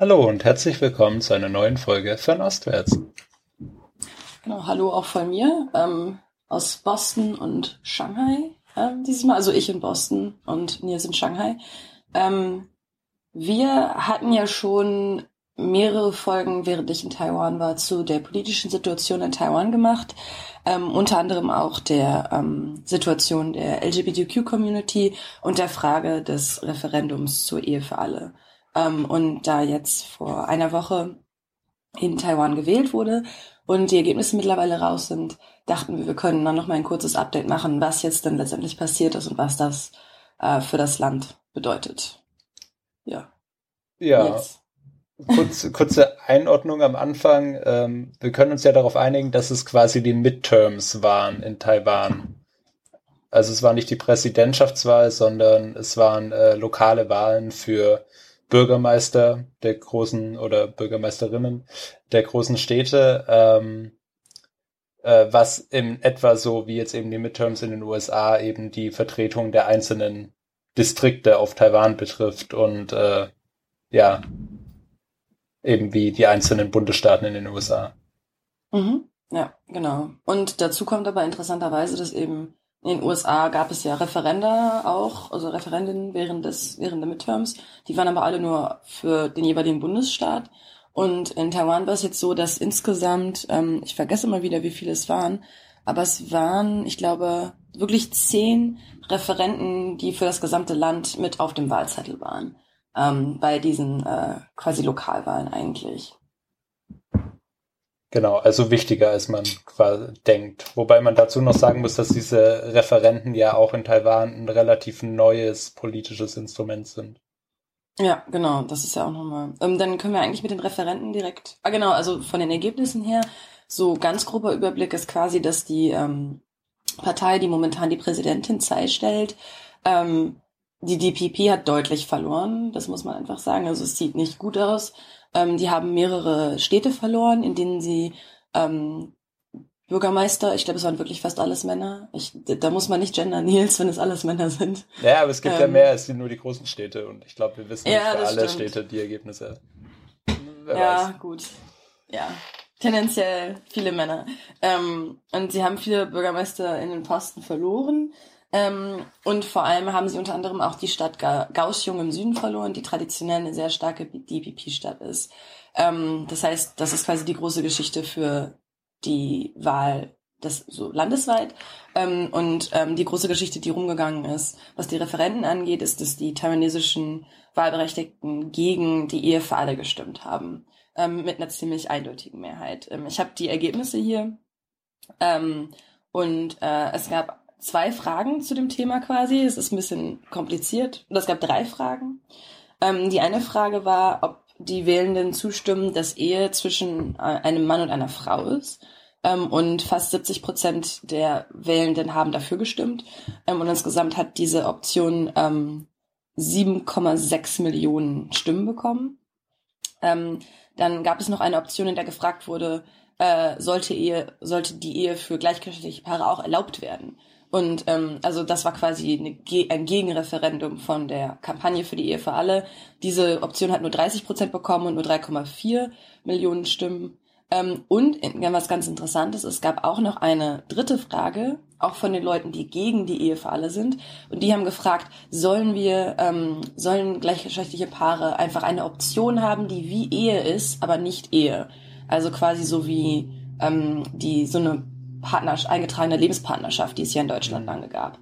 Hallo und herzlich willkommen zu einer neuen Folge von Ostwärts. Genau, hallo auch von mir ähm, aus Boston und Shanghai ähm, dieses Mal. Also ich in Boston und Nils in Shanghai. Ähm, wir hatten ja schon mehrere Folgen, während ich in Taiwan war, zu der politischen Situation in Taiwan gemacht. Ähm, unter anderem auch der ähm, Situation der LGBTQ-Community und der Frage des Referendums zur Ehe für alle. Ähm, und da jetzt vor einer Woche in Taiwan gewählt wurde und die Ergebnisse mittlerweile raus sind, dachten wir, wir können dann noch mal ein kurzes Update machen, was jetzt denn letztendlich passiert ist und was das äh, für das Land bedeutet. Ja. Ja. Yes. Kurz, kurze Einordnung am Anfang. Ähm, wir können uns ja darauf einigen, dass es quasi die Midterms waren in Taiwan. Also es war nicht die Präsidentschaftswahl, sondern es waren äh, lokale Wahlen für Bürgermeister der großen oder Bürgermeisterinnen der großen Städte, ähm, äh, was in etwa so wie jetzt eben die Midterms in den USA eben die Vertretung der einzelnen Distrikte auf Taiwan betrifft und äh, ja, eben wie die einzelnen Bundesstaaten in den USA. Mhm. Ja, genau. Und dazu kommt aber interessanterweise, dass eben in den USA gab es ja Referenda auch, also Referenden während des, während der Midterms. Die waren aber alle nur für den jeweiligen Bundesstaat. Und in Taiwan war es jetzt so, dass insgesamt, ähm, ich vergesse mal wieder, wie viele es waren, aber es waren, ich glaube, wirklich zehn Referenten, die für das gesamte Land mit auf dem Wahlzettel waren ähm, bei diesen äh, quasi Lokalwahlen eigentlich. Genau, also wichtiger als man denkt. Wobei man dazu noch sagen muss, dass diese Referenten ja auch in Taiwan ein relativ neues politisches Instrument sind. Ja, genau, das ist ja auch nochmal. Ähm, dann können wir eigentlich mit den Referenten direkt. Ah, genau, also von den Ergebnissen her, so ganz grober Überblick ist quasi, dass die ähm, Partei, die momentan die Präsidentin Tsai stellt, ähm, die DPP hat deutlich verloren, das muss man einfach sagen. Also es sieht nicht gut aus. Ähm, die haben mehrere Städte verloren, in denen sie ähm, Bürgermeister, ich glaube, es waren wirklich fast alles Männer. Ich, da muss man nicht gender Nils, wenn es alles Männer sind. Ja, aber es gibt ähm, ja mehr als nur die großen Städte und ich glaube, wir wissen ja, nicht für alle stimmt. Städte die Ergebnisse. Wer ja, weiß. gut. Ja, tendenziell viele Männer. Ähm, und sie haben viele Bürgermeister in den Posten verloren. Ähm, und vor allem haben sie unter anderem auch die Stadt Ga im Süden verloren, die traditionell eine sehr starke DPP-Stadt ist. Ähm, das heißt, das ist quasi die große Geschichte für die Wahl das so landesweit. Ähm, und ähm, die große Geschichte, die rumgegangen ist, was die Referenten angeht, ist, dass die taiwanesischen Wahlberechtigten gegen die Ehe für alle gestimmt haben. Ähm, mit einer ziemlich eindeutigen Mehrheit. Ähm, ich habe die Ergebnisse hier. Ähm, und äh, es gab zwei Fragen zu dem Thema quasi. Es ist ein bisschen kompliziert. Und es gab drei Fragen. Ähm, die eine Frage war, ob die Wählenden zustimmen, dass Ehe zwischen äh, einem Mann und einer Frau ist. Ähm, und fast 70 Prozent der Wählenden haben dafür gestimmt. Ähm, und insgesamt hat diese Option ähm, 7,6 Millionen Stimmen bekommen. Ähm, dann gab es noch eine Option, in der gefragt wurde, äh, sollte, Ehe, sollte die Ehe für gleichgeschlechtliche Paare auch erlaubt werden. Und ähm, also das war quasi eine, ein Gegenreferendum von der Kampagne für die Ehe für alle. Diese Option hat nur 30 Prozent bekommen und nur 3,4 Millionen Stimmen. Ähm, und was ganz Interessantes, es gab auch noch eine dritte Frage, auch von den Leuten, die gegen die Ehe für alle sind. Und die haben gefragt, sollen wir, ähm, sollen gleichgeschlechtliche Paare einfach eine Option haben, die wie Ehe ist, aber nicht Ehe? Also quasi so wie ähm, die so eine Partner, eingetragene Lebenspartnerschaft, die es hier in Deutschland lange gab.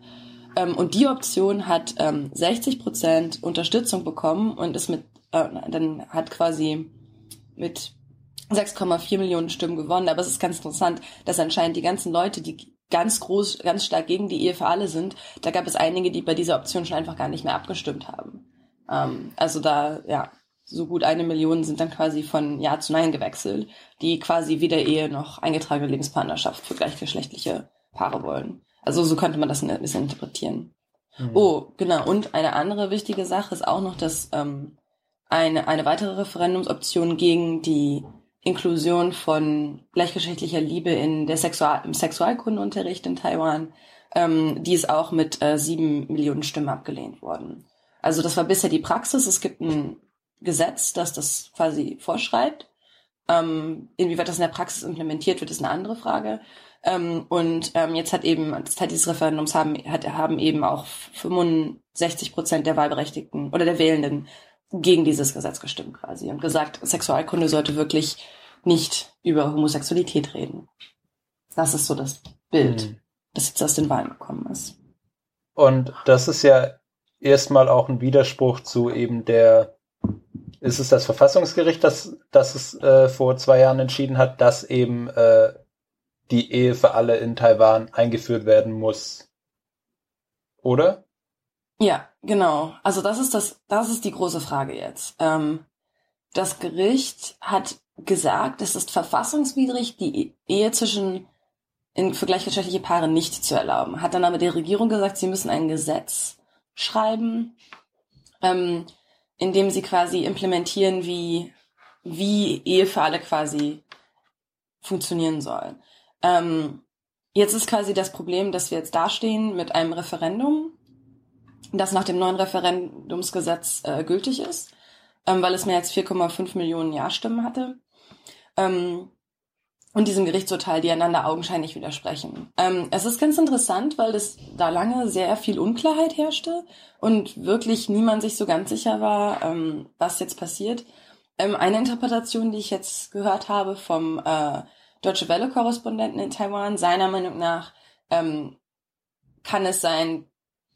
Ähm, und die Option hat ähm, 60 Prozent Unterstützung bekommen und ist mit, äh, dann hat quasi mit 6,4 Millionen Stimmen gewonnen. Aber es ist ganz interessant, dass anscheinend die ganzen Leute, die ganz groß, ganz stark gegen die Ehe für alle sind, da gab es einige, die bei dieser Option schon einfach gar nicht mehr abgestimmt haben. Ähm, also da, ja, so gut eine Million sind dann quasi von Ja zu Nein gewechselt, die quasi weder Ehe noch eingetragene Lebenspartnerschaft für gleichgeschlechtliche Paare wollen. Also so könnte man das ein bisschen interpretieren. Mhm. Oh, genau. Und eine andere wichtige Sache ist auch noch, dass ähm, eine, eine weitere Referendumsoption gegen die Inklusion von gleichgeschlechtlicher Liebe in der Sexual im Sexualkundeunterricht in Taiwan, ähm, die ist auch mit äh, sieben Millionen Stimmen abgelehnt worden. Also das war bisher die Praxis. Es gibt ein Gesetz, das das quasi vorschreibt. Ähm, inwieweit das in der Praxis implementiert wird, ist eine andere Frage. Ähm, und ähm, jetzt hat eben, Zeit dieses Referendums haben, hat, haben eben auch 65 Prozent der Wahlberechtigten oder der Wählenden gegen dieses Gesetz gestimmt quasi und gesagt, Sexualkunde sollte wirklich nicht über Homosexualität reden. Das ist so das Bild, mhm. das jetzt aus den Wahlen gekommen ist. Und das ist ja erstmal auch ein Widerspruch zu eben der, ist es das Verfassungsgericht, das, das es äh, vor zwei Jahren entschieden hat, dass eben äh, die Ehe für alle in Taiwan eingeführt werden muss. Oder? Ja, genau. Also das ist das, das ist die große Frage jetzt. Ähm, das Gericht hat gesagt, es ist verfassungswidrig, die Ehe zwischen in, für gleichgeschlechtliche Paare nicht zu erlauben. Hat dann aber die Regierung gesagt, sie müssen ein Gesetz schreiben, ähm, in dem sie quasi implementieren, wie, wie Ehe für alle quasi funktionieren soll. Ähm, jetzt ist quasi das Problem, dass wir jetzt dastehen mit einem Referendum, das nach dem neuen Referendumsgesetz äh, gültig ist, ähm, weil es mehr als 4,5 Millionen Ja-Stimmen hatte. Ähm, und diesem Gerichtsurteil, die einander augenscheinlich widersprechen. Ähm, es ist ganz interessant, weil es da lange sehr viel Unklarheit herrschte und wirklich niemand sich so ganz sicher war, ähm, was jetzt passiert. Ähm, eine Interpretation, die ich jetzt gehört habe vom äh, Deutsche Welle-Korrespondenten in Taiwan, seiner Meinung nach ähm, kann es sein,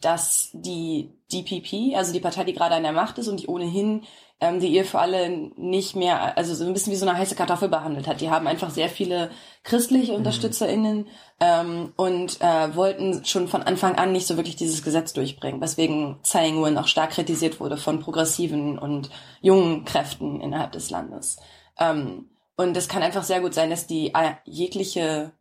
dass die DPP, also die Partei, die gerade an der Macht ist und die ohnehin ähm, die Ehe für alle nicht mehr, also so ein bisschen wie so eine heiße Kartoffel behandelt hat. Die haben einfach sehr viele christliche mhm. UnterstützerInnen ähm, und äh, wollten schon von Anfang an nicht so wirklich dieses Gesetz durchbringen, weswegen Tsai Ing-wen auch stark kritisiert wurde von progressiven und jungen Kräften innerhalb des Landes. Ähm, und es kann einfach sehr gut sein, dass die äh, jegliche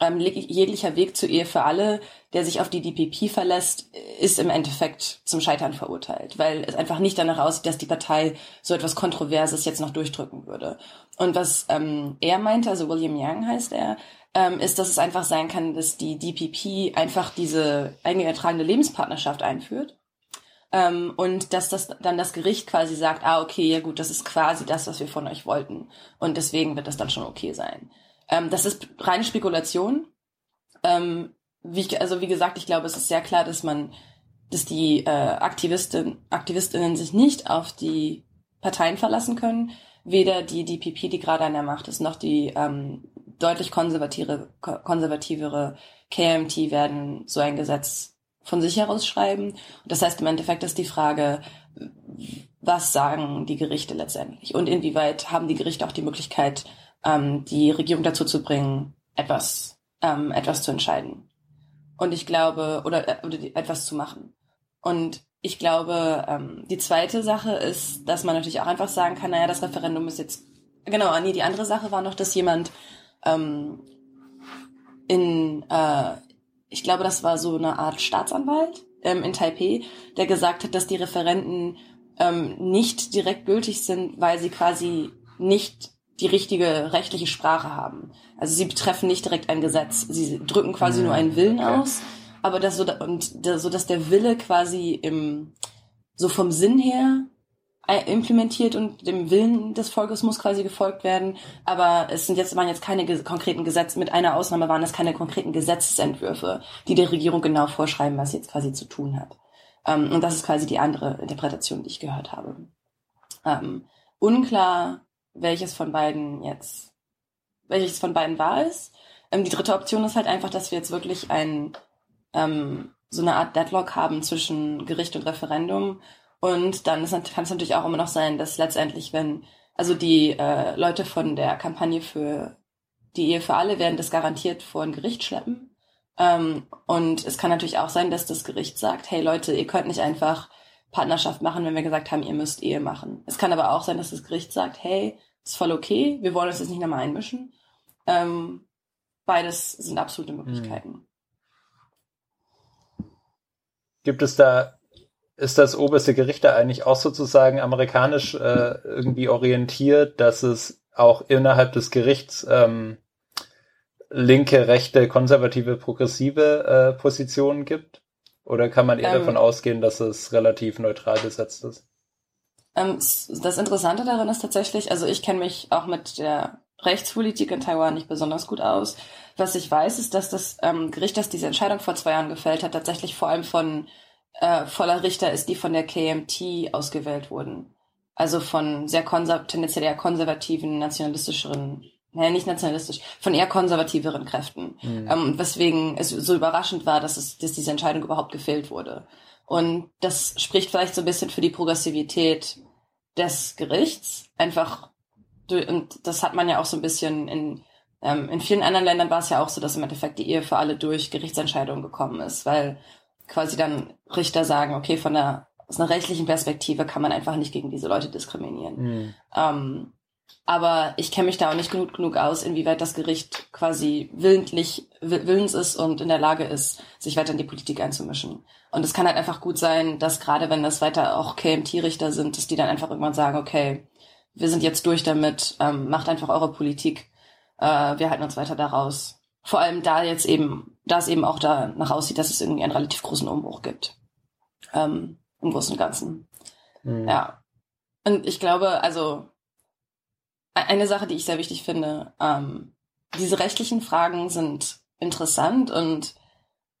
ähm, jeglicher Weg zur Ehe für alle, der sich auf die DPP verlässt, ist im Endeffekt zum Scheitern verurteilt, weil es einfach nicht danach aussieht, dass die Partei so etwas Kontroverses jetzt noch durchdrücken würde. Und was ähm, er meinte, also William Young heißt er, ähm, ist, dass es einfach sein kann, dass die DPP einfach diese eingetragene Lebenspartnerschaft einführt. Ähm, und dass das dann das Gericht quasi sagt, ah, okay, ja gut, das ist quasi das, was wir von euch wollten. Und deswegen wird das dann schon okay sein. Ähm, das ist reine Spekulation. Ähm, wie also wie gesagt, ich glaube, es ist sehr klar, dass man, dass die äh, Aktivisten, Aktivistinnen sich nicht auf die Parteien verlassen können. Weder die DPP, die gerade an der Macht ist, noch die ähm, deutlich konservative, konservativere KMT werden so ein Gesetz von sich heraus schreiben. Und das heißt im Endeffekt ist die Frage, was sagen die Gerichte letztendlich? Und inwieweit haben die Gerichte auch die Möglichkeit, ähm, die Regierung dazu zu bringen, etwas, ähm, etwas zu entscheiden. Und ich glaube, oder, äh, oder etwas zu machen. Und ich glaube, ähm, die zweite Sache ist, dass man natürlich auch einfach sagen kann, naja, das Referendum ist jetzt, genau, nee, die andere Sache war noch, dass jemand ähm, in, äh, ich glaube, das war so eine Art Staatsanwalt ähm, in Taipei, der gesagt hat, dass die Referenden ähm, nicht direkt gültig sind, weil sie quasi nicht die richtige rechtliche Sprache haben. Also sie betreffen nicht direkt ein Gesetz. Sie drücken quasi nur einen Willen okay. aus, aber das so, und da, so, dass der Wille quasi im, so vom Sinn her implementiert und dem Willen des Volkes muss quasi gefolgt werden. Aber es sind jetzt, waren jetzt keine konkreten Gesetze, mit einer Ausnahme waren es keine konkreten Gesetzesentwürfe, die der Regierung genau vorschreiben, was sie jetzt quasi zu tun hat. Ähm, und das ist quasi die andere Interpretation, die ich gehört habe. Ähm, unklar welches von beiden jetzt, welches von beiden wahr ist. Ähm, die dritte Option ist halt einfach, dass wir jetzt wirklich ein, ähm, so eine Art Deadlock haben zwischen Gericht und Referendum. Und dann kann es natürlich auch immer noch sein, dass letztendlich, wenn, also die äh, Leute von der Kampagne für die Ehe für alle werden das garantiert vor ein Gericht schleppen. Ähm, und es kann natürlich auch sein, dass das Gericht sagt, hey Leute, ihr könnt nicht einfach Partnerschaft machen, wenn wir gesagt haben, ihr müsst Ehe machen. Es kann aber auch sein, dass das Gericht sagt, hey, ist voll okay, wir wollen uns jetzt nicht nochmal einmischen. Ähm, beides sind absolute Möglichkeiten. Gibt es da, ist das oberste Gericht da eigentlich auch sozusagen amerikanisch äh, irgendwie orientiert, dass es auch innerhalb des Gerichts ähm, linke, rechte, konservative, progressive äh, Positionen gibt? Oder kann man eher ähm, davon ausgehen, dass es relativ neutral besetzt ist? Ähm, das Interessante daran ist tatsächlich, also ich kenne mich auch mit der Rechtspolitik in Taiwan nicht besonders gut aus. Was ich weiß, ist, dass das ähm, Gericht, das diese Entscheidung vor zwei Jahren gefällt hat, tatsächlich vor allem von äh, voller Richter ist, die von der KMT ausgewählt wurden. Also von sehr konser tendenziell eher konservativen, nationalistischeren, naja, nicht nationalistisch, von eher konservativeren Kräften. Mhm. Ähm, weswegen es so überraschend war, dass es, dass diese Entscheidung überhaupt gefehlt wurde. Und das spricht vielleicht so ein bisschen für die Progressivität des Gerichts. Einfach, und das hat man ja auch so ein bisschen in, ähm, in vielen anderen Ländern war es ja auch so, dass im Endeffekt die Ehe für alle durch Gerichtsentscheidungen gekommen ist, weil quasi dann Richter sagen, okay, von der aus einer rechtlichen Perspektive kann man einfach nicht gegen diese Leute diskriminieren. Mhm. Ähm, aber ich kenne mich da auch nicht genug, genug aus, inwieweit das Gericht quasi willentlich willens ist und in der Lage ist, sich weiter in die Politik einzumischen. Und es kann halt einfach gut sein, dass gerade wenn das weiter auch KMT-Richter sind, dass die dann einfach irgendwann sagen, okay, wir sind jetzt durch damit, ähm, macht einfach eure Politik, äh, wir halten uns weiter daraus. Vor allem da jetzt eben, da es eben auch danach aussieht, dass es irgendwie einen relativ großen Umbruch gibt. Ähm, Im Großen und Ganzen. Mhm. Ja. Und ich glaube, also e-, eine Sache, die ich sehr wichtig finde, ähm, diese rechtlichen Fragen sind interessant und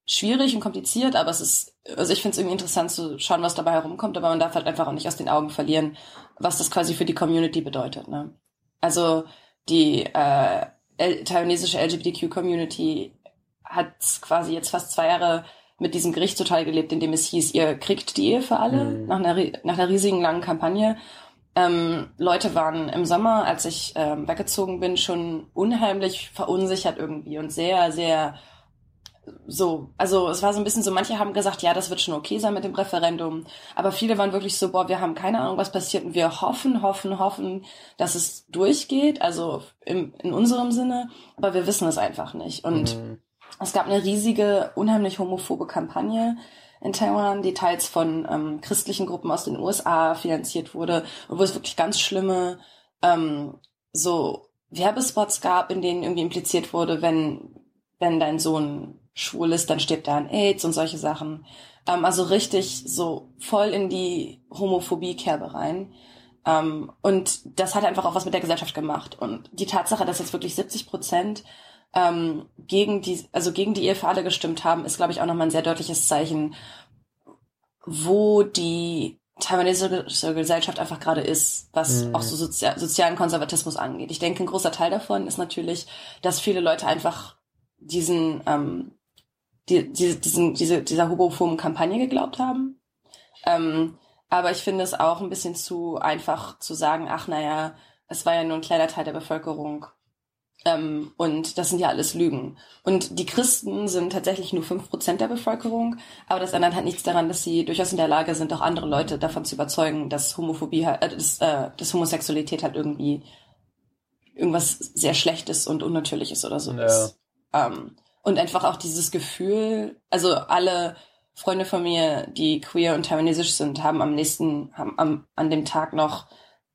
schwierig und kompliziert, aber es ist, also ich finde es irgendwie interessant zu schauen, was dabei herumkommt, aber man darf halt einfach auch nicht aus den Augen verlieren, was das quasi für die Community bedeutet. Ne? Also die äh, taiwanesische LGBTQ-Community hat quasi jetzt fast zwei Jahre mit diesem Gericht total gelebt, in dem es hieß, ihr kriegt die Ehe für alle, mhm. nach, einer, nach einer riesigen langen Kampagne. Ähm, Leute waren im Sommer, als ich ähm, weggezogen bin, schon unheimlich verunsichert irgendwie und sehr, sehr so, also es war so ein bisschen so, manche haben gesagt, ja, das wird schon okay sein mit dem Referendum, aber viele waren wirklich so, boah, wir haben keine Ahnung, was passiert und wir hoffen, hoffen, hoffen, dass es durchgeht, also im, in unserem Sinne, aber wir wissen es einfach nicht. Und mhm. es gab eine riesige, unheimlich homophobe Kampagne in Taiwan, die teils von ähm, christlichen Gruppen aus den USA finanziert wurde wo es wirklich ganz schlimme ähm, so Werbespots gab, in denen irgendwie impliziert wurde, wenn wenn dein Sohn schwul ist, dann stirbt er an AIDS und solche Sachen. Ähm, also richtig so voll in die Homophobie-Kerbe rein. Ähm, und das hat einfach auch was mit der Gesellschaft gemacht. Und die Tatsache, dass jetzt wirklich 70 Prozent ähm, gegen die, also gegen die Ehe für alle gestimmt haben, ist, glaube ich, auch nochmal ein sehr deutliches Zeichen, wo die taiwanesische Gesellschaft einfach gerade ist, was mhm. auch so Sozi sozialen Konservatismus angeht. Ich denke, ein großer Teil davon ist natürlich, dass viele Leute einfach diesen ähm, die, die, diesen, diese, dieser homophoben Kampagne geglaubt haben. Ähm, aber ich finde es auch ein bisschen zu einfach zu sagen, ach naja, es war ja nur ein kleiner Teil der Bevölkerung. Ähm, und das sind ja alles Lügen. Und die Christen sind tatsächlich nur fünf Prozent der Bevölkerung, aber das ändert halt nichts daran, dass sie durchaus in der Lage sind, auch andere Leute davon zu überzeugen, dass Homophobie halt, äh, dass, äh, dass Homosexualität halt irgendwie irgendwas sehr Schlechtes und Unnatürliches oder so ja. ist. Ähm, und einfach auch dieses Gefühl, also alle Freunde von mir, die queer und taiwanesisch sind, haben am nächsten, haben am, an dem Tag noch,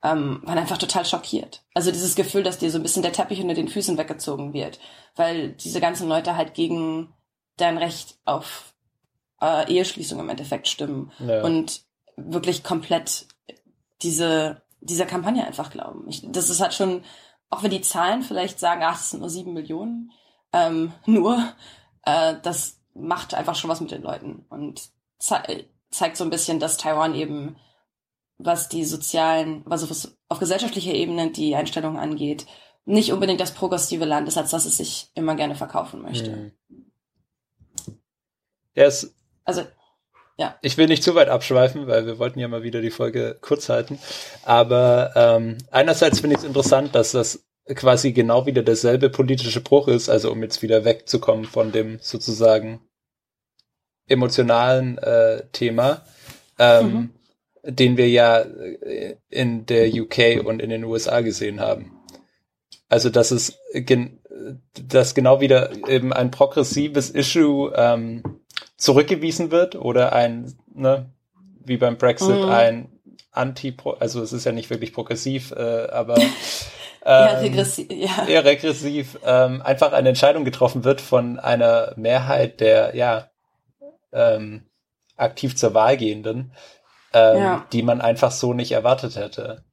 ähm, waren einfach total schockiert. Also dieses Gefühl, dass dir so ein bisschen der Teppich unter den Füßen weggezogen wird, weil diese ganzen Leute halt gegen dein Recht auf äh, Eheschließung im Endeffekt stimmen ja. und wirklich komplett diese dieser Kampagne einfach glauben. Ich, das ist halt schon, auch wenn die Zahlen vielleicht sagen, ach, es sind nur sieben Millionen, ähm, nur, äh, das macht einfach schon was mit den Leuten und ze zeigt so ein bisschen, dass Taiwan eben, was die sozialen, also was auf gesellschaftlicher Ebene die Einstellung angeht, nicht unbedingt das progressive Land ist, als dass es sich immer gerne verkaufen möchte. Hm. Ja, es, also, ja. Ich will nicht zu weit abschweifen, weil wir wollten ja mal wieder die Folge kurz halten. Aber ähm, einerseits finde ich es interessant, dass das quasi genau wieder derselbe politische Bruch ist, also um jetzt wieder wegzukommen von dem sozusagen emotionalen äh, Thema, ähm, mhm. Den wir ja äh, in der UK und in den USA gesehen haben. Also dass es gen dass genau wieder eben ein progressives Issue ähm, zurückgewiesen wird oder ein, ne, wie beim Brexit, mhm. ein Anti, also es ist ja nicht wirklich progressiv, äh, aber ja, ähm, regressiv, ja. eher regressiv, ähm, einfach eine Entscheidung getroffen wird von einer Mehrheit der, ja, ähm, aktiv zur Wahl gehenden, ähm, ja. die man einfach so nicht erwartet hätte.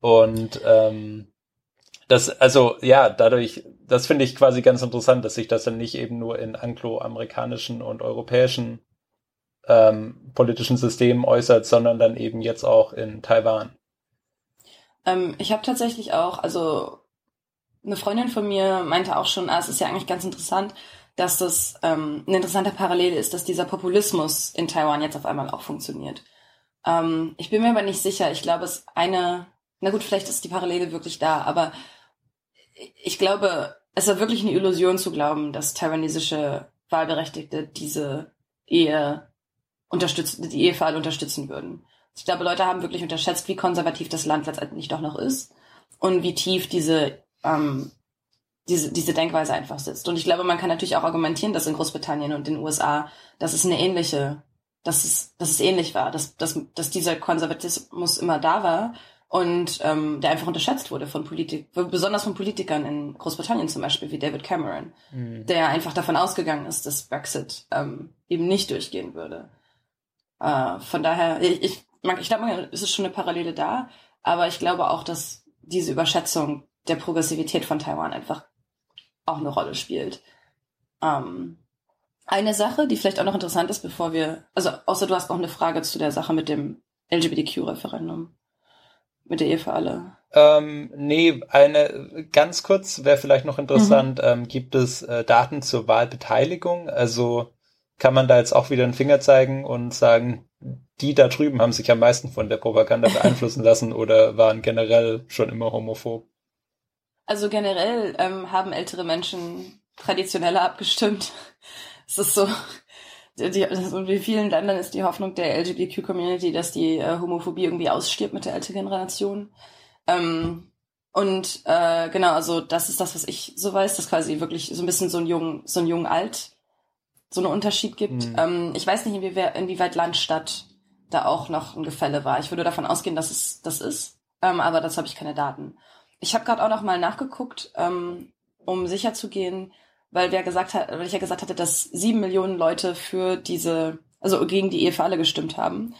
Und ähm, das, also ja, dadurch, das finde ich quasi ganz interessant, dass sich das dann nicht eben nur in angloamerikanischen und europäischen ähm, politischen Systemen äußert, sondern dann eben jetzt auch in Taiwan. Ähm, ich habe tatsächlich auch, also eine Freundin von mir meinte auch schon, ah, es ist ja eigentlich ganz interessant, dass das ähm, eine interessante Parallele ist, dass dieser Populismus in Taiwan jetzt auf einmal auch funktioniert. Ähm, ich bin mir aber nicht sicher. Ich glaube, es eine, na gut, vielleicht ist die Parallele wirklich da, aber ich glaube, es ist wirklich eine Illusion zu glauben, dass taiwanesische Wahlberechtigte diese Ehe unterstützen, die Ehe für alle unterstützen würden. Ich glaube, Leute haben wirklich unterschätzt, wie konservativ das Land letztendlich doch noch ist und wie tief diese ähm, diese, diese Denkweise einfach sitzt. Und ich glaube, man kann natürlich auch argumentieren, dass in Großbritannien und den USA, dass es eine ähnliche, dass es, dass es ähnlich war, dass, dass, dass dieser Konservatismus immer da war und ähm, der einfach unterschätzt wurde von Politik, besonders von Politikern in Großbritannien zum Beispiel, wie David Cameron, mhm. der einfach davon ausgegangen ist, dass Brexit ähm, eben nicht durchgehen würde. Äh, von daher, ich, ich, ich glaube, es ist schon eine Parallele da, aber ich glaube auch, dass diese Überschätzung der Progressivität von Taiwan einfach auch eine Rolle spielt. Ähm, eine Sache, die vielleicht auch noch interessant ist, bevor wir, also außer du hast noch eine Frage zu der Sache mit dem LGBTQ-Referendum, mit der Ehe für alle. Ähm, nee, eine ganz kurz wäre vielleicht noch interessant, mhm. ähm, gibt es äh, Daten zur Wahlbeteiligung? Also kann man da jetzt auch wieder einen Finger zeigen und sagen, die da drüben haben sich am meisten von der Propaganda beeinflussen lassen oder waren generell schon immer homophob? Also generell ähm, haben ältere Menschen traditioneller abgestimmt. Es ist so, die, also in vielen Ländern ist die Hoffnung der LGBTQ-Community, dass die äh, Homophobie irgendwie ausstirbt mit der älteren Generation. Ähm, und äh, genau, also das ist das, was ich so weiß, dass quasi wirklich so ein bisschen so ein jung, so ein jung alt so einen Unterschied gibt. Mhm. Ähm, ich weiß nicht, inwieweit, inwieweit Land, Stadt da auch noch ein Gefälle war. Ich würde davon ausgehen, dass es das ist, ähm, aber dazu habe ich keine Daten. Ich habe gerade auch noch mal nachgeguckt, ähm, um sicher zu gehen, weil wer gesagt hat, weil ich ja gesagt hatte, dass sieben Millionen Leute für diese, also gegen die Ehe für alle gestimmt haben.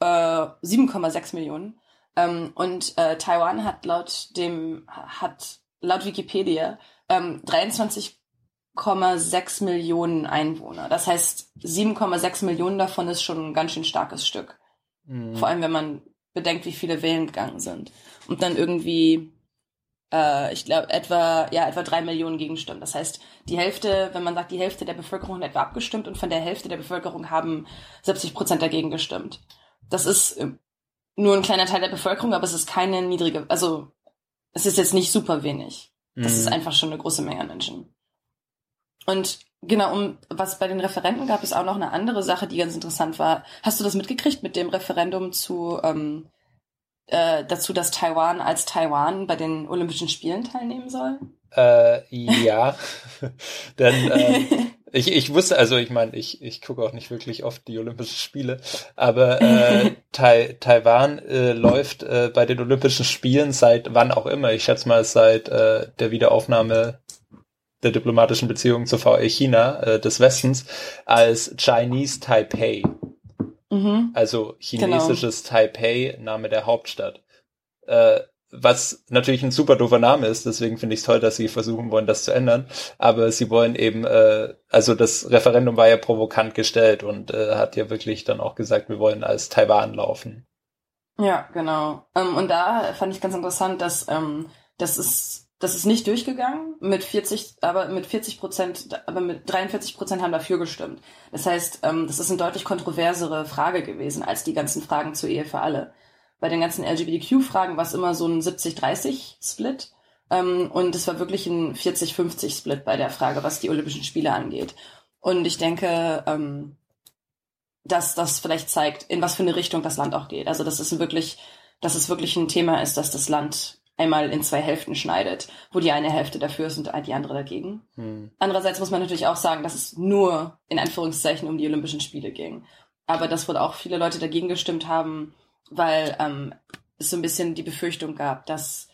Äh, 7,6 Millionen. Ähm, und äh, Taiwan hat laut dem, hat laut Wikipedia ähm, 23,6 Millionen Einwohner. Das heißt, 7,6 Millionen davon ist schon ein ganz schön starkes Stück. Mhm. Vor allem, wenn man bedenkt, wie viele wählen gegangen sind. Und dann irgendwie, äh, ich glaube, etwa, ja, etwa drei Millionen Gegenstimmen. Das heißt, die Hälfte, wenn man sagt, die Hälfte der Bevölkerung hat etwa abgestimmt und von der Hälfte der Bevölkerung haben 70 Prozent dagegen gestimmt. Das ist äh, nur ein kleiner Teil der Bevölkerung, aber es ist keine niedrige, also es ist jetzt nicht super wenig. Das mhm. ist einfach schon eine große Menge an Menschen. Und Genau, um was bei den Referenten gab es auch noch eine andere Sache, die ganz interessant war. Hast du das mitgekriegt mit dem Referendum zu ähm, äh, dazu, dass Taiwan als Taiwan bei den Olympischen Spielen teilnehmen soll? Äh, ja, denn äh, ich, ich wusste, also ich meine, ich, ich gucke auch nicht wirklich oft die Olympischen Spiele, aber äh, Tai Taiwan äh, läuft äh, bei den Olympischen Spielen seit wann auch immer. Ich schätze mal seit äh, der Wiederaufnahme der diplomatischen Beziehungen zur VE China äh, des Westens als Chinese Taipei. Mhm. Also chinesisches genau. Taipei, Name der Hauptstadt. Äh, was natürlich ein super doofer Name ist, deswegen finde ich es toll, dass sie versuchen wollen, das zu ändern. Aber sie wollen eben, äh, also das Referendum war ja provokant gestellt und äh, hat ja wirklich dann auch gesagt, wir wollen als Taiwan laufen. Ja, genau. Ähm, und da fand ich ganz interessant, dass ähm, das ist das ist nicht durchgegangen mit 40, aber mit 40 Prozent, aber mit 43 Prozent haben dafür gestimmt. Das heißt, ähm, das ist eine deutlich kontroversere Frage gewesen als die ganzen Fragen zur Ehe für alle. Bei den ganzen LGBTQ-Fragen war es immer so ein 70-30-Split. Ähm, und es war wirklich ein 40-50-Split bei der Frage, was die Olympischen Spiele angeht. Und ich denke, ähm, dass das vielleicht zeigt, in was für eine Richtung das Land auch geht. Also, dass es wirklich, dass es wirklich ein Thema ist, dass das Land einmal in zwei Hälften schneidet, wo die eine Hälfte dafür ist und die andere dagegen. Hm. Andererseits muss man natürlich auch sagen, dass es nur in Anführungszeichen um die Olympischen Spiele ging. Aber dass wohl auch viele Leute dagegen gestimmt haben, weil ähm, es so ein bisschen die Befürchtung gab, dass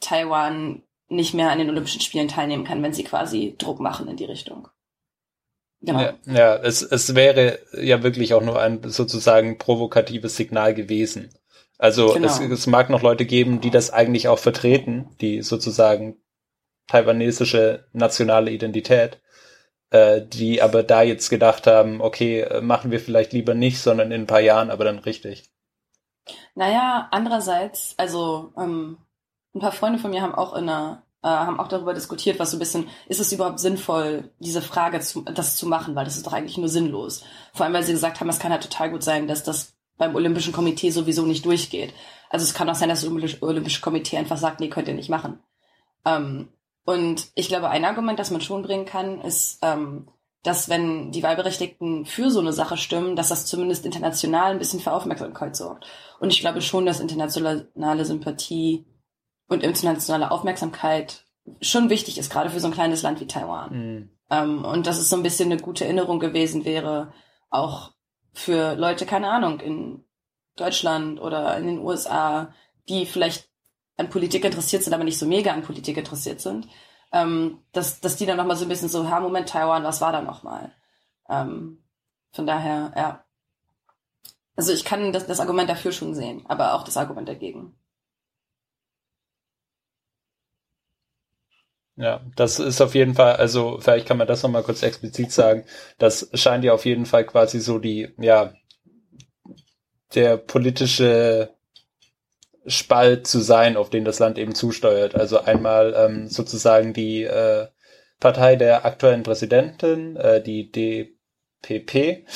Taiwan nicht mehr an den Olympischen Spielen teilnehmen kann, wenn sie quasi Druck machen in die Richtung. Genau. Ja, ja es, es wäre ja wirklich auch nur ein sozusagen provokatives Signal gewesen. Also genau. es, es mag noch Leute geben, die das eigentlich auch vertreten, die sozusagen taiwanesische nationale Identität, äh, die aber da jetzt gedacht haben, okay, äh, machen wir vielleicht lieber nicht, sondern in ein paar Jahren aber dann richtig. Naja, andererseits, also ähm, ein paar Freunde von mir haben auch in einer äh, haben auch darüber diskutiert, was so ein bisschen, ist es überhaupt sinnvoll, diese Frage zu, das zu machen, weil das ist doch eigentlich nur sinnlos. Vor allem, weil sie gesagt haben, es kann halt total gut sein, dass das beim Olympischen Komitee sowieso nicht durchgeht. Also es kann auch sein, dass das Olympische Komitee einfach sagt, nee, könnt ihr nicht machen. Ähm, und ich glaube, ein Argument, das man schon bringen kann, ist, ähm, dass wenn die Wahlberechtigten für so eine Sache stimmen, dass das zumindest international ein bisschen für Aufmerksamkeit sorgt. Und ich glaube schon, dass internationale Sympathie und internationale Aufmerksamkeit schon wichtig ist, gerade für so ein kleines Land wie Taiwan. Mhm. Ähm, und dass es so ein bisschen eine gute Erinnerung gewesen wäre, auch für Leute, keine Ahnung, in Deutschland oder in den USA, die vielleicht an Politik interessiert sind, aber nicht so mega an Politik interessiert sind, ähm, dass, dass die dann nochmal so ein bisschen so, ja, Moment, Taiwan, was war da nochmal? Ähm, von daher, ja. Also ich kann das, das Argument dafür schon sehen, aber auch das Argument dagegen. Ja, das ist auf jeden Fall, also vielleicht kann man das nochmal kurz explizit sagen. Das scheint ja auf jeden Fall quasi so die, ja, der politische Spalt zu sein, auf den das Land eben zusteuert. Also einmal ähm, sozusagen die äh, Partei der aktuellen Präsidentin, äh, die DPP,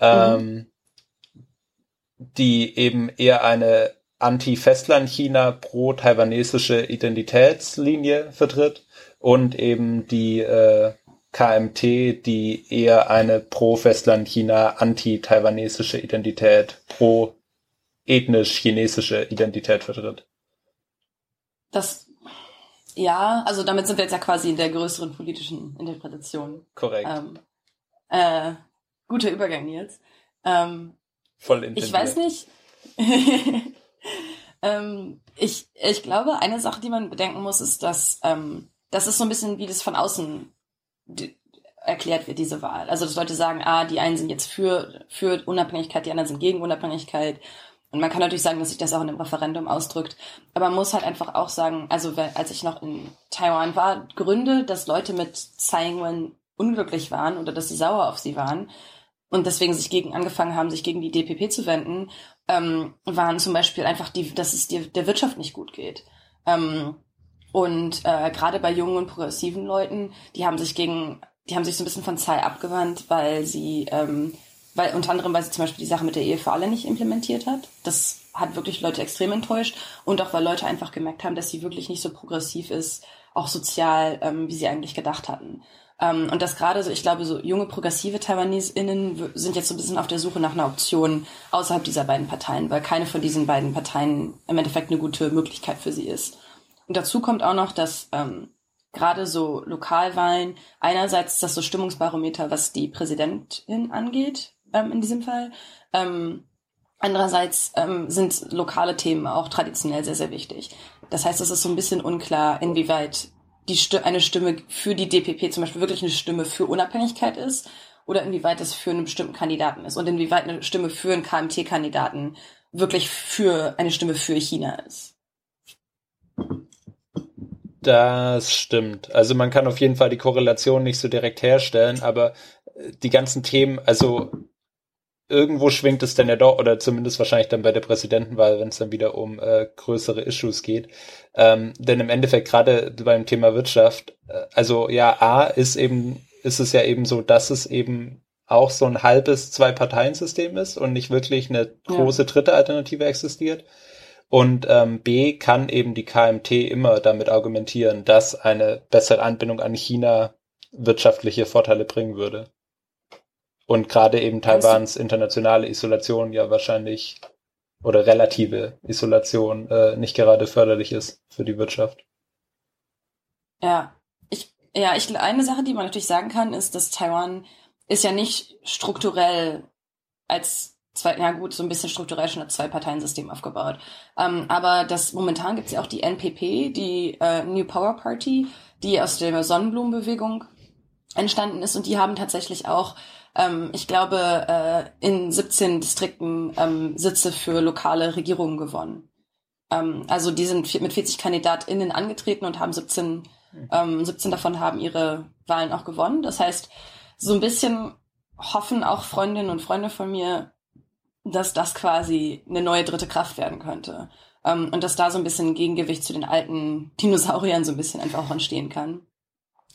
ähm, mhm. die eben eher eine Anti-Festland-China pro-taiwanesische Identitätslinie vertritt und eben die äh, KMT, die eher eine pro-Festland-China, anti-taiwanesische Identität, pro ethnisch-chinesische Identität vertritt. Das, ja, also damit sind wir jetzt ja quasi in der größeren politischen Interpretation. Korrekt. Ähm, äh, guter Übergang jetzt. Ähm, Voll intensiv. Ich weiß nicht. ähm, ich, ich glaube, eine Sache, die man bedenken muss, ist, dass ähm, das ist so ein bisschen, wie das von außen erklärt wird, diese Wahl. Also, dass Leute sagen, ah, die einen sind jetzt für, für Unabhängigkeit, die anderen sind gegen Unabhängigkeit. Und man kann natürlich sagen, dass sich das auch in einem Referendum ausdrückt. Aber man muss halt einfach auch sagen, also als ich noch in Taiwan war, Gründe, dass Leute mit Tsai Ing-wen unglücklich waren oder dass sie sauer auf sie waren und deswegen sich gegen angefangen haben, sich gegen die DPP zu wenden, ähm, waren zum Beispiel einfach die, dass es dir, der Wirtschaft nicht gut geht. Ähm, und äh, gerade bei jungen und progressiven Leuten, die haben sich gegen, die haben sich so ein bisschen von Tsai abgewandt, weil sie ähm, weil unter anderem, weil sie zum Beispiel die Sache mit der Ehe für alle nicht implementiert hat. Das hat wirklich Leute extrem enttäuscht und auch weil Leute einfach gemerkt haben, dass sie wirklich nicht so progressiv ist, auch sozial, ähm, wie sie eigentlich gedacht hatten. Ähm, und das gerade so, ich glaube, so junge progressive TaiwaneseInnen sind jetzt so ein bisschen auf der Suche nach einer Option außerhalb dieser beiden Parteien, weil keine von diesen beiden Parteien im Endeffekt eine gute Möglichkeit für sie ist. Und dazu kommt auch noch, dass ähm, gerade so Lokalwahlen, einerseits das so Stimmungsbarometer, was die Präsidentin angeht, ähm, in diesem Fall. Ähm, andererseits ähm, sind lokale Themen auch traditionell sehr, sehr wichtig. Das heißt, es ist so ein bisschen unklar, inwieweit die Sti eine Stimme für die DPP zum Beispiel wirklich eine Stimme für Unabhängigkeit ist oder inwieweit es für einen bestimmten Kandidaten ist und inwieweit eine Stimme für einen KMT-Kandidaten wirklich für eine Stimme für China ist. Das stimmt. Also man kann auf jeden Fall die Korrelation nicht so direkt herstellen, aber die ganzen Themen, also irgendwo schwingt es dann ja doch, oder zumindest wahrscheinlich dann bei der Präsidentenwahl, wenn es dann wieder um äh, größere Issues geht. Ähm, denn im Endeffekt gerade beim Thema Wirtschaft, äh, also ja, A ist eben, ist es ja eben so, dass es eben auch so ein halbes Zwei-Parteien-System ist und nicht wirklich eine große dritte Alternative existiert. Und ähm, B kann eben die KMT immer damit argumentieren, dass eine bessere Anbindung an China wirtschaftliche Vorteile bringen würde. Und gerade eben Taiwans internationale Isolation ja wahrscheinlich oder relative Isolation äh, nicht gerade förderlich ist für die Wirtschaft. Ja, ich, ja, ich, eine Sache, die man natürlich sagen kann, ist, dass Taiwan ist ja nicht strukturell als zwei, ja gut, so ein bisschen strukturell schon als Zwei-Parteien-System aufgebaut. Ähm, aber das momentan gibt es ja auch die NPP, die äh, New Power Party, die aus der Sonnenblumenbewegung entstanden ist und die haben tatsächlich auch, ähm, ich glaube, äh, in 17 Distrikten ähm, Sitze für lokale Regierungen gewonnen. Ähm, also die sind mit 40 KandidatInnen angetreten und haben 17, ähm, 17 davon haben ihre Wahlen auch gewonnen. Das heißt, so ein bisschen hoffen auch Freundinnen und Freunde von mir, dass das quasi eine neue dritte Kraft werden könnte. Ähm, und dass da so ein bisschen Gegengewicht zu den alten Dinosauriern so ein bisschen einfach auch entstehen kann.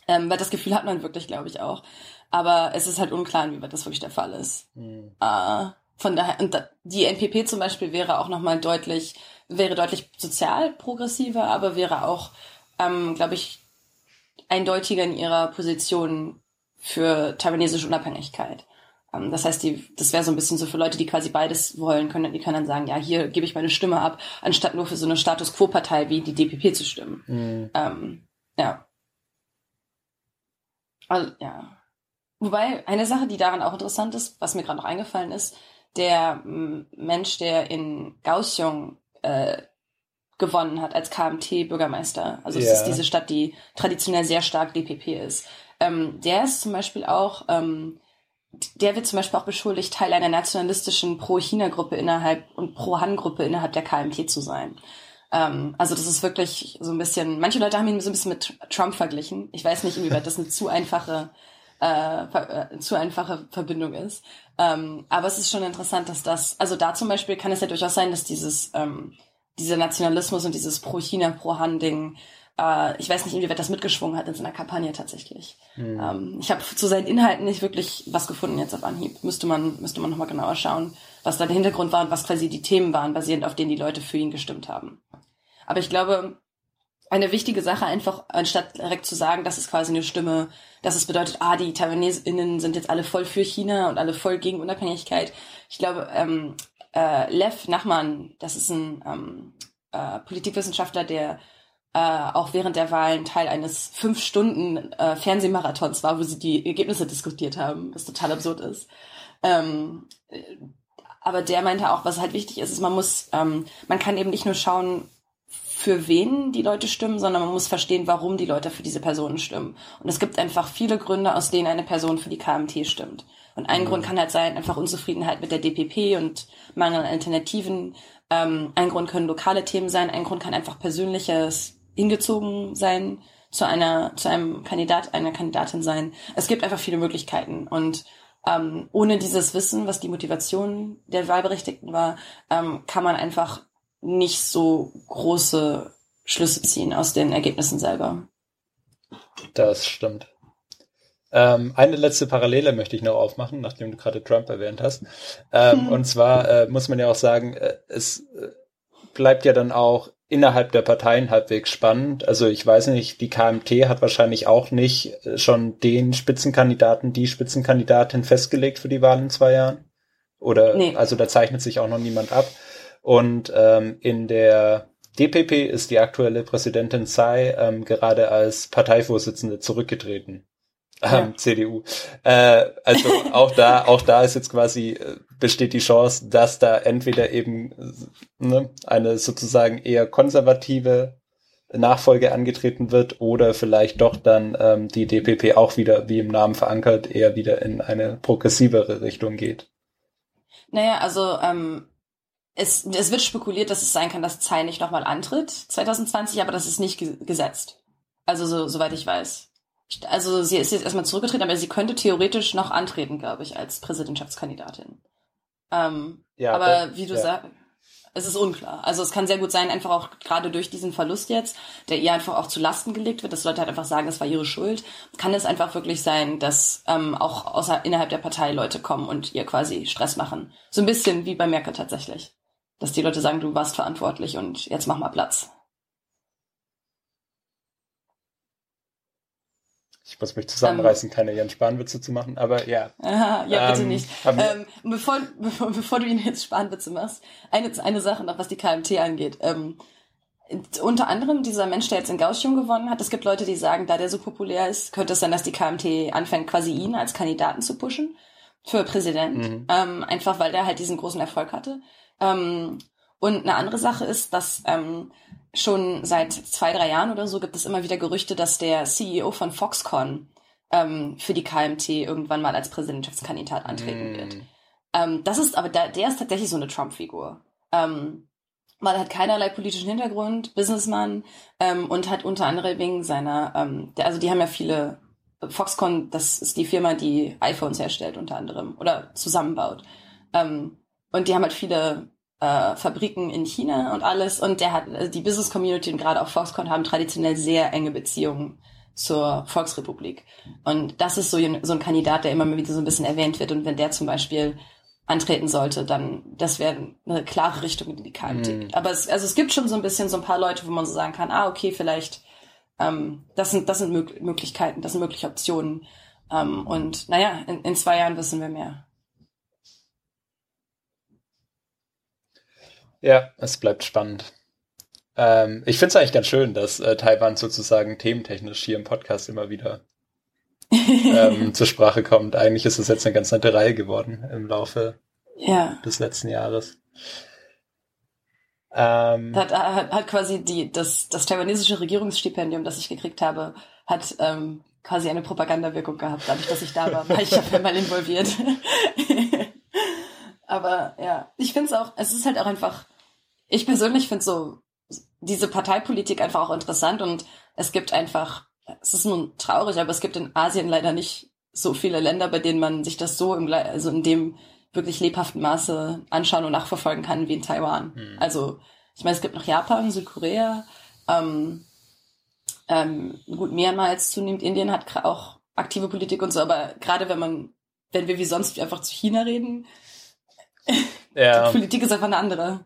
Ähm, weil das Gefühl hat man wirklich, glaube ich, auch. Aber es ist halt unklar, inwieweit das wirklich der Fall ist. Mhm. Äh, von daher, und da, die NPP zum Beispiel wäre auch nochmal deutlich, wäre deutlich sozial progressiver, aber wäre auch, ähm, glaube ich, eindeutiger in ihrer Position für taiwanesische Unabhängigkeit. Ähm, das heißt, die, das wäre so ein bisschen so für Leute, die quasi beides wollen können, die können dann sagen, ja, hier gebe ich meine Stimme ab, anstatt nur für so eine Status Quo-Partei wie die DPP zu stimmen. Mhm. Ähm, ja. Also, ja. Wobei, eine Sache, die daran auch interessant ist, was mir gerade noch eingefallen ist, der Mensch, der in Kaohsiung äh, gewonnen hat als KMT-Bürgermeister, also yeah. es ist diese Stadt, die traditionell sehr stark DPP ist, ähm, der ist zum Beispiel auch ähm, der wird zum Beispiel auch beschuldigt, Teil einer nationalistischen Pro-China-Gruppe innerhalb und Pro-Han-Gruppe innerhalb der KMT zu sein. Ähm, also das ist wirklich so ein bisschen, manche Leute haben ihn so ein bisschen mit Trump verglichen. Ich weiß nicht, inwieweit das eine zu einfache, äh, äh, zu einfache Verbindung ist. Ähm, aber es ist schon interessant, dass das, also da zum Beispiel kann es ja durchaus sein, dass dieses, ähm, dieser Nationalismus und dieses Pro-China, Pro-Han-Ding äh, ich weiß nicht, inwieweit das mitgeschwungen hat in seiner Kampagne tatsächlich. Mhm. Ähm, ich habe zu seinen Inhalten nicht wirklich was gefunden jetzt auf Anhieb. Müsste man, müsste man nochmal genauer schauen, was da der Hintergrund war und was quasi die Themen waren, basierend auf denen die Leute für ihn gestimmt haben. Aber ich glaube, eine wichtige Sache einfach, anstatt direkt zu sagen, das ist quasi eine Stimme, dass es bedeutet, ah, die TaiwaneseInnen sind jetzt alle voll für China und alle voll gegen Unabhängigkeit. Ich glaube, ähm, äh, Lev Nachman, das ist ein ähm, äh, Politikwissenschaftler, der äh, auch während der Wahlen Teil eines fünf Stunden äh, Fernsehmarathons war, wo sie die Ergebnisse diskutiert haben, was total absurd ist. Ähm, aber der meinte auch, was halt wichtig ist, ist, man muss, ähm, man kann eben nicht nur schauen, für wen die Leute stimmen, sondern man muss verstehen, warum die Leute für diese Personen stimmen. Und es gibt einfach viele Gründe, aus denen eine Person für die KMT stimmt. Und ein mhm. Grund kann halt sein, einfach Unzufriedenheit mit der DPP und Mangel an Alternativen. Ähm, ein Grund können lokale Themen sein, ein Grund kann einfach persönliches hingezogen sein, zu einer, zu einem Kandidat, einer Kandidatin sein. Es gibt einfach viele Möglichkeiten und ähm, ohne dieses Wissen, was die Motivation der Wahlberechtigten war, ähm, kann man einfach nicht so große Schlüsse ziehen aus den Ergebnissen selber. Das stimmt. Ähm, eine letzte Parallele möchte ich noch aufmachen, nachdem du gerade Trump erwähnt hast. Ähm, hm. Und zwar äh, muss man ja auch sagen, äh, es äh, bleibt ja dann auch innerhalb der Parteien halbwegs spannend. Also ich weiß nicht, die KMT hat wahrscheinlich auch nicht äh, schon den Spitzenkandidaten, die Spitzenkandidatin festgelegt für die Wahl in zwei Jahren. Oder nee. also da zeichnet sich auch noch niemand ab. Und ähm, in der DPP ist die aktuelle Präsidentin Tsai ähm, gerade als Parteivorsitzende zurückgetreten ja. ähm, CDU. Äh, also auch da, auch da ist jetzt quasi äh, besteht die Chance, dass da entweder eben ne, eine sozusagen eher konservative Nachfolge angetreten wird oder vielleicht doch dann ähm, die DPP auch wieder, wie im Namen verankert, eher wieder in eine progressivere Richtung geht. Naja, also ähm, es, es wird spekuliert, dass es sein kann, dass Tsai nicht nochmal antritt 2020, aber das ist nicht gesetzt. Also so, soweit ich weiß. Also sie ist jetzt erstmal zurückgetreten, aber sie könnte theoretisch noch antreten, glaube ich, als Präsidentschaftskandidatin. Ähm, ja, aber das, wie du ja. sagst, es ist unklar. Also es kann sehr gut sein, einfach auch gerade durch diesen Verlust jetzt, der ihr einfach auch zu Lasten gelegt wird, dass Leute halt einfach sagen, das war ihre Schuld, kann es einfach wirklich sein, dass ähm, auch außer innerhalb der Partei Leute kommen und ihr quasi Stress machen. So ein bisschen wie bei Merkel tatsächlich. Dass die Leute sagen, du warst verantwortlich und jetzt mach mal Platz. Ich muss mich zusammenreißen, ähm, keine Jens Spahn-Witze zu machen, aber ja. Aha, ja, bitte ähm, nicht. Ähm, bevor, bevor, bevor du ihn jetzt Spahn-Witze machst, eine, eine Sache noch, was die KMT angeht. Ähm, unter anderem dieser Mensch, der jetzt in Gaussium gewonnen hat, es gibt Leute, die sagen, da der so populär ist, könnte es sein, dass die KMT anfängt, quasi ihn als Kandidaten zu pushen für Präsident. Mhm. Ähm, einfach weil der halt diesen großen Erfolg hatte. Ähm, und eine andere Sache ist, dass schon seit zwei, drei Jahren oder so gibt es immer wieder Gerüchte, dass der CEO von Foxconn ähm, für die KMT irgendwann mal als Präsidentschaftskandidat antreten mm. wird. Ähm, das ist aber der, der ist tatsächlich so eine Trump-Figur. Ähm, weil er hat keinerlei politischen Hintergrund, Businessman ähm, und hat unter anderem wegen seiner, ähm, der, also die haben ja viele, Foxconn, das ist die Firma, die iPhones herstellt unter anderem oder zusammenbaut. Ähm, und die haben halt viele äh, Fabriken in China und alles und der hat, also die Business Community und gerade auch Foxconn haben traditionell sehr enge Beziehungen zur Volksrepublik. Und das ist so ein, so ein Kandidat, der immer mal wieder so ein bisschen erwähnt wird. Und wenn der zum Beispiel antreten sollte, dann das wäre eine klare Richtung, in die KMT mm. Aber es, also es gibt schon so ein bisschen so ein paar Leute, wo man so sagen kann, ah, okay, vielleicht ähm, das sind das sind Mög Möglichkeiten, das sind mögliche Optionen. Ähm, und naja, in, in zwei Jahren wissen wir mehr. Ja, es bleibt spannend. Ähm, ich finde es eigentlich ganz schön, dass äh, Taiwan sozusagen thementechnisch hier im Podcast immer wieder ähm, zur Sprache kommt. Eigentlich ist es jetzt eine ganz nette Reihe geworden im Laufe ja. des letzten Jahres. Ähm, hat, hat, hat quasi die, das, das taiwanesische Regierungsstipendium, das ich gekriegt habe, hat ähm, quasi eine Propagandawirkung gehabt, dadurch, dass ich da war, war ich ja mal involviert. Aber ja, ich finde es auch, es ist halt auch einfach, ich persönlich finde so diese Parteipolitik einfach auch interessant und es gibt einfach es ist nun traurig, aber es gibt in Asien leider nicht so viele Länder, bei denen man sich das so im, also in dem wirklich lebhaften Maße anschauen und nachverfolgen kann wie in Taiwan. Hm. Also ich meine, es gibt noch Japan, Südkorea, ähm, ähm, gut, Myanmar jetzt zunehmend, Indien hat auch aktive Politik und so, aber gerade wenn man, wenn wir wie sonst einfach zu China reden, ja. die Politik ist einfach eine andere.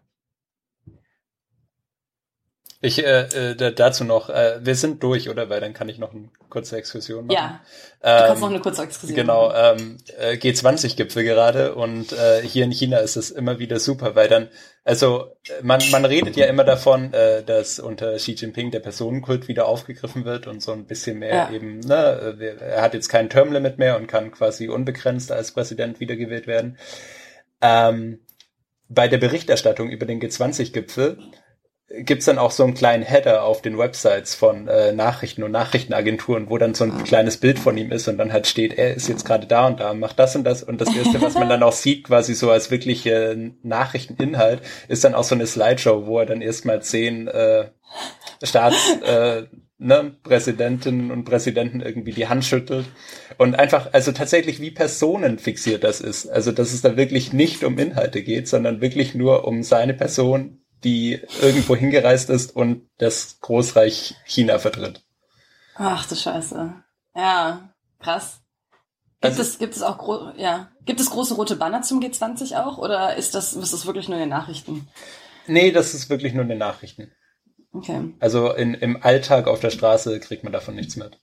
Ich äh, äh, dazu noch, äh, wir sind durch, oder? Weil dann kann ich noch eine kurze Exkursion machen. Ja, du ähm, kannst noch eine kurze Exkursion Genau, ähm, äh, G20-Gipfel gerade und äh, hier in China ist es immer wieder super, weil dann, also man, man redet ja immer davon, äh, dass unter Xi Jinping der Personenkult wieder aufgegriffen wird und so ein bisschen mehr ja. eben, ne, er hat jetzt kein Termlimit mehr und kann quasi unbegrenzt als Präsident wiedergewählt werden. Ähm, bei der Berichterstattung über den G20-Gipfel gibt's dann auch so einen kleinen Header auf den Websites von äh, Nachrichten und Nachrichtenagenturen, wo dann so ein ah. kleines Bild von ihm ist und dann halt steht, er ist jetzt gerade da und da, macht das und das. Und das Erste, was man dann auch sieht, quasi so als wirkliche Nachrichteninhalt, ist dann auch so eine Slideshow, wo er dann erstmal zehn äh, Staats... Äh, ne, Präsidentinnen und Präsidenten irgendwie die Hand schüttelt und einfach, also tatsächlich wie Personen fixiert das ist. Also dass es da wirklich nicht um Inhalte geht, sondern wirklich nur um seine Person die irgendwo hingereist ist und das Großreich China vertritt. Ach du Scheiße. Ja, krass. Gibt also, es, gibt es auch, ja, gibt es große rote Banner zum G20 auch oder ist das, ist das wirklich nur in den Nachrichten? Nee, das ist wirklich nur in den Nachrichten. Okay. Also in, im Alltag auf der Straße kriegt man davon nichts mit.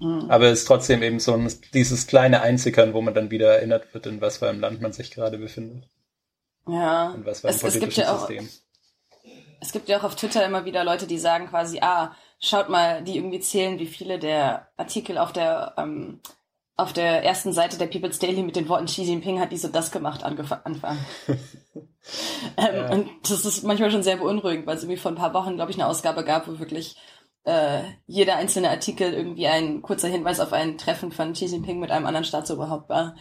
Mhm. Aber es ist trotzdem eben so ein, dieses kleine Einzickern, wo man dann wieder erinnert wird, in was für einem Land man sich gerade befindet. Ja. Und was für ein es, politisches es gibt ja auch, System es gibt ja auch auf Twitter immer wieder Leute, die sagen quasi, ah, schaut mal, die irgendwie zählen, wie viele der Artikel auf der ähm, auf der ersten Seite der People's Daily mit den Worten Xi Jinping hat dies und das gemacht angefangen. ähm, ja. Und das ist manchmal schon sehr beunruhigend, weil es irgendwie vor ein paar Wochen, glaube ich, eine Ausgabe gab, wo wirklich äh, jeder einzelne Artikel irgendwie ein kurzer Hinweis auf ein Treffen von Xi Jinping mit einem anderen Staatsoberhaupt war.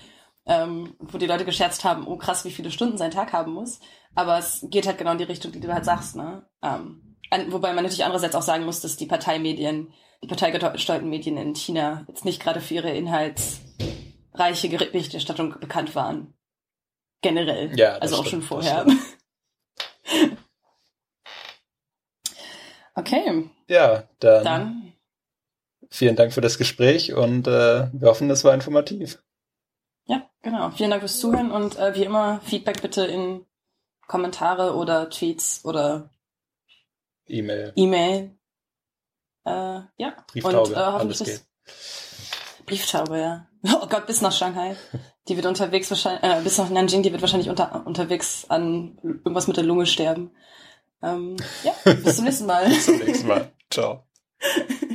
Ähm, wo die Leute gescherzt haben, oh krass, wie viele Stunden sein Tag haben muss. Aber es geht halt genau in die Richtung, die du halt sagst, ne? Ähm, wobei man natürlich andererseits auch sagen muss, dass die Parteimedien, die parteigesteuerten Medien in China jetzt nicht gerade für ihre inhaltsreiche Berichterstattung bekannt waren. Generell. Ja, also auch schon vorher. okay. Ja, dann, dann, vielen Dank für das Gespräch und äh, wir hoffen, es war informativ. Ja, genau. Vielen Dank fürs Zuhören und äh, wie immer Feedback bitte in Kommentare oder Tweets oder E-Mail. E-Mail. Äh, ja. Brieftaube, und, äh, alles geht. Brieftaube, ja. Oh Gott, bis nach Shanghai. Die wird unterwegs wahrscheinlich, äh, bis nach Nanjing, die wird wahrscheinlich unter, unterwegs an irgendwas mit der Lunge sterben. Ähm, ja, bis zum nächsten Mal. bis zum nächsten Mal. Ciao.